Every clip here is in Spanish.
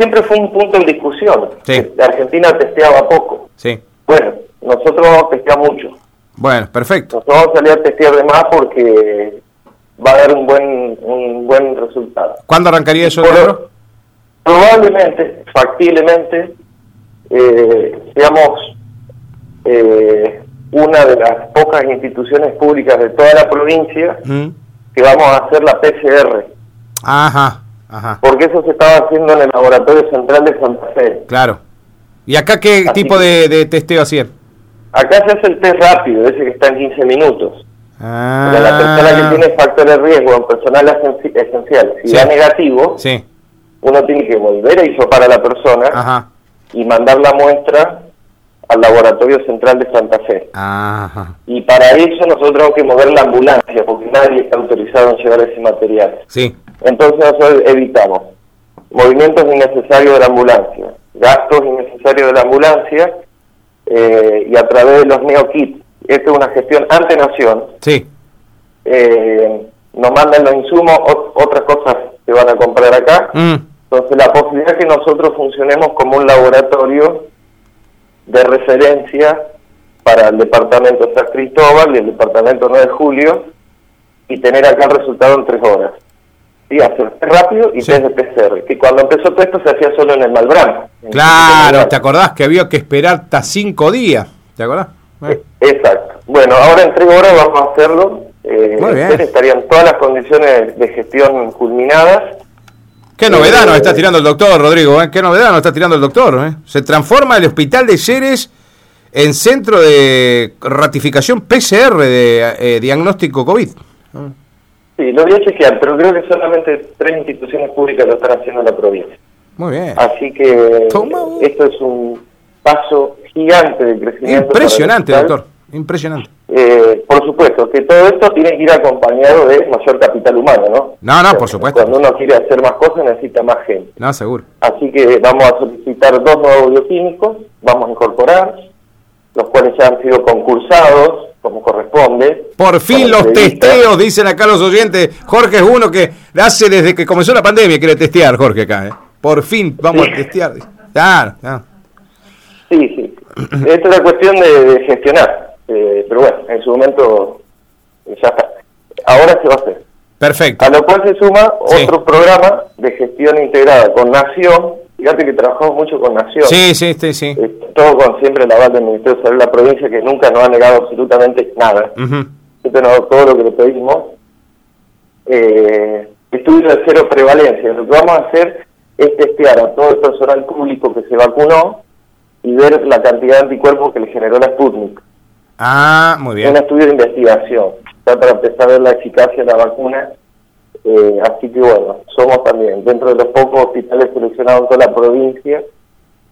siempre fue un punto en discusión. Sí. La Argentina testeaba poco. Sí. Bueno, nosotros vamos a testear mucho. Bueno, perfecto. Nosotros vamos a salir a testear de más porque va a dar un buen un buen resultado. ¿Cuándo arrancaría eso, Por- probablemente, factiblemente, eh, seamos eh, una de las pocas instituciones públicas de toda la provincia Mm. que vamos a hacer la PCR, Ajá, ajá, porque eso se estaba haciendo en el Laboratorio Central de Santa Fe. claro. ¿Y acá qué Así tipo de, de testeo hacían? Acá se hace el test rápido, ese que está en 15 minutos. Ah, Pero la persona que tiene factor de riesgo en personal esenci- esencial, si Sí. da negativo, Sí, uno tiene que volver a hisopar a la persona ajá, y mandar la muestra al Laboratorio Central de Santa Fe. ajá. Y para eso nosotros tenemos que mover la ambulancia, porque nadie está autorizado en llevar ese material. Sí, Entonces nosotros evitamos movimientos innecesarios de la ambulancia, gastos innecesarios de la ambulancia eh, y a través de los neokits. Esta es una gestión ante nación. sí, Eh, nos mandan los insumos, ot- otras cosas se van a comprar acá. Mm, Entonces la posibilidad que nosotros funcionemos como un laboratorio de referencia para el departamento San Cristóbal y el departamento 9 de Julio y tener acá el resultado en tres horas. Sí, hacer rápido y Sí. test de PCR, que cuando empezó todo esto se hacía solo en el Malbrán. claro, ¿te acordás que había que esperar hasta cinco días? ¿Te acordás? Eh, Exacto. Bueno, ahora en tres horas vamos a hacerlo. Eh, estarían todas las condiciones de gestión culminadas. Qué novedad nos está tirando el doctor, Rodrigo, ¿eh? Qué novedad nos está tirando el doctor, ¿eh? Se transforma el hospital de Ceres en centro de ratificación PCR de eh, diagnóstico COVID. Sí, lo voy a chequear, pero creo que solamente tres instituciones públicas lo están haciendo en la provincia. Muy bien. Así que Toma esto es un paso gigante de crecimiento. Impresionante, doctor. Impresionante. Eh, por supuesto, que todo esto tiene que ir acompañado de mayor capital humano, ¿no? No, no, por supuesto. Cuando uno quiere hacer más cosas necesita más gente. No, seguro. Así que vamos a solicitar dos nuevos bioquímicos, vamos a incorporar, los cuales ya han sido concursados, como corresponde. Por fin los entrevista. testeos, dicen acá los oyentes. Jorge es uno que hace desde que comenzó la pandemia, quiere testear, Jorge, acá. ¿eh? Por fin vamos Sí. a testear. Claro, claro. Sí, sí. Esto es una cuestión de, de gestionar. Pero bueno, en su momento ya está. Ahora se va a hacer. Perfecto. A lo cual se suma Sí. otro programa de gestión integrada con Nación. Fíjate que trabajamos mucho con Nación. Sí, sí, sí, sí. Eh, todo con siempre el aval del Ministerio de Salud de la provincia, que nunca nos ha negado absolutamente nada. Nos ha dado todo lo que le pedimos. Eh, estudio de cero prevalencia. Lo que vamos a hacer es testear a todo el personal público que se vacunó y ver la cantidad de anticuerpos que le generó la Sputnik. Ah, muy bien. un estudio de investigación, está para empezar a ver la eficacia de la vacuna. Eh, así que bueno, somos también dentro de los pocos hospitales seleccionados en toda la provincia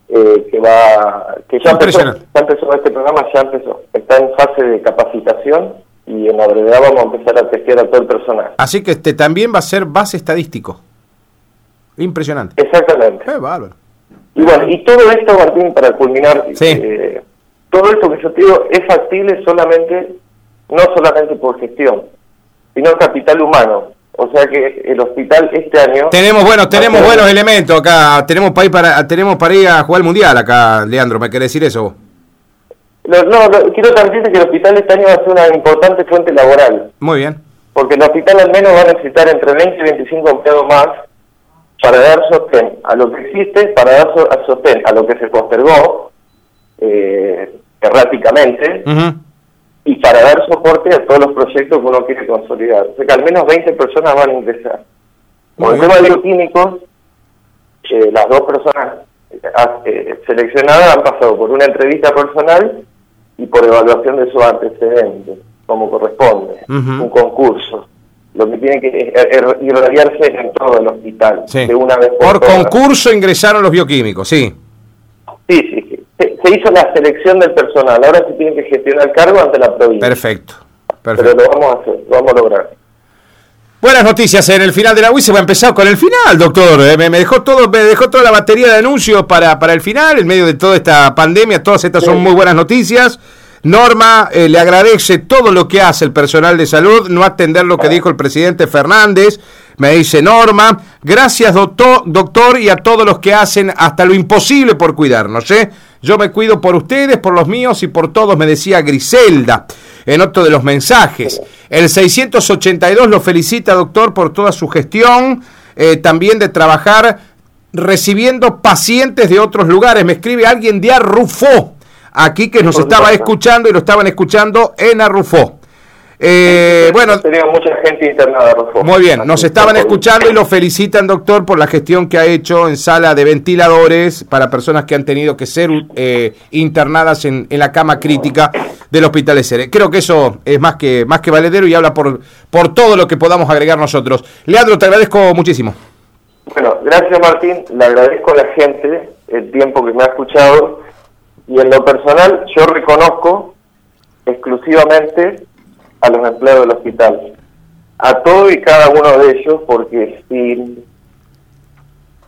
eh, que va que ya empezó, ya este programa, ya empezó. Está en fase de capacitación y en la brevedad vamos a empezar a testear a todo el personal. Así que este también va a ser base estadístico. Impresionante. Exactamente. Eh, bárbaro. Y bueno, y todo esto, Martín, para culminar, Sí. eh, todo esto que yo te digo es factible solamente, no solamente por gestión, sino capital humano. O sea que el hospital este año... Tenemos bueno, tenemos buenos elementos acá. Tenemos para ir para, tenemos para ir a jugar el mundial acá, Leandro. ¿Me querés decir eso no, lo- quiero transmitirte que el hospital este año va a ser una importante fuente laboral, Muy bien. porque el hospital al menos va a necesitar entre 20 y 25 empleados más para dar sostén a lo que existe, para dar sostén a lo que se postergó eh, erráticamente, y para dar soporte a todos los proyectos que uno quiere consolidar. O sea que al menos 20 personas van a ingresar. Con el tema de bioquímicos, eh, las dos personas eh, eh, seleccionadas han pasado por una entrevista personal y por evaluación de sus antecedentes, como corresponde, un concurso. Lo que tiene que irradiarse en todo el hospital, Sí. de una vez Por todas. concurso ingresaron los bioquímicos. Sí, sí, sí. Se, se hizo la selección del personal, ahora se tiene que gestionar el cargo ante la provincia. Perfecto. Pero Perfecto. lo vamos a hacer, lo vamos a lograr. Buenas noticias en el final de la UIS. Se va a empezar con el final, doctor. Eh, Me, dejó todo, me dejó toda la batería de anuncios para, para el final, en medio de toda esta pandemia. Todas estas son muy buenas noticias. Norma eh, le agradece todo lo que hace el personal de salud, no atender lo que dijo el presidente Fernández. Me dice Norma, gracias doctor, doctor y a todos los que hacen hasta lo imposible por cuidarnos. ¿eh? Yo me cuido por ustedes, por los míos y por todos, me decía Griselda en otro de los mensajes. El 682 lo felicita, doctor, por toda su gestión, eh, también de trabajar recibiendo pacientes de otros lugares. Me escribe alguien de Arrufó, aquí que nos estaba escuchando y lo estaban escuchando en Arrufó. Eh, bueno, tenía mucha gente internada. Muy bien, nos estaban escuchando y lo felicitan, doctor, por la gestión que ha hecho en sala de ventiladores para personas que han tenido que ser eh, internadas en, la cama crítica del Hospital SR. Creo que eso es más que, más que valedero y habla por, por todo lo que podamos agregar nosotros. Leandro, te agradezco muchísimo. Bueno, gracias Martín, le agradezco a la gente el tiempo que me ha escuchado y en lo personal yo reconozco exclusivamente a los empleados del hospital, a todo y cada uno de ellos, porque si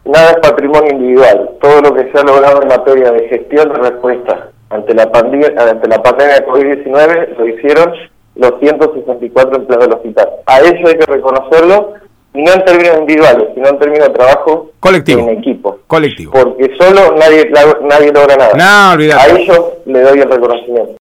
nada es patrimonio individual, todo lo que se ha logrado en materia de gestión de respuesta ante la pandemia, ante la pandemia de COVID-19 lo hicieron los 164 empleados del hospital. A ellos hay que reconocerlo no en términos individuales, sino en términos de trabajo colectivo. en equipo. Colectivo. Porque solo nadie, nadie logra nada. No, A ellos le doy el reconocimiento.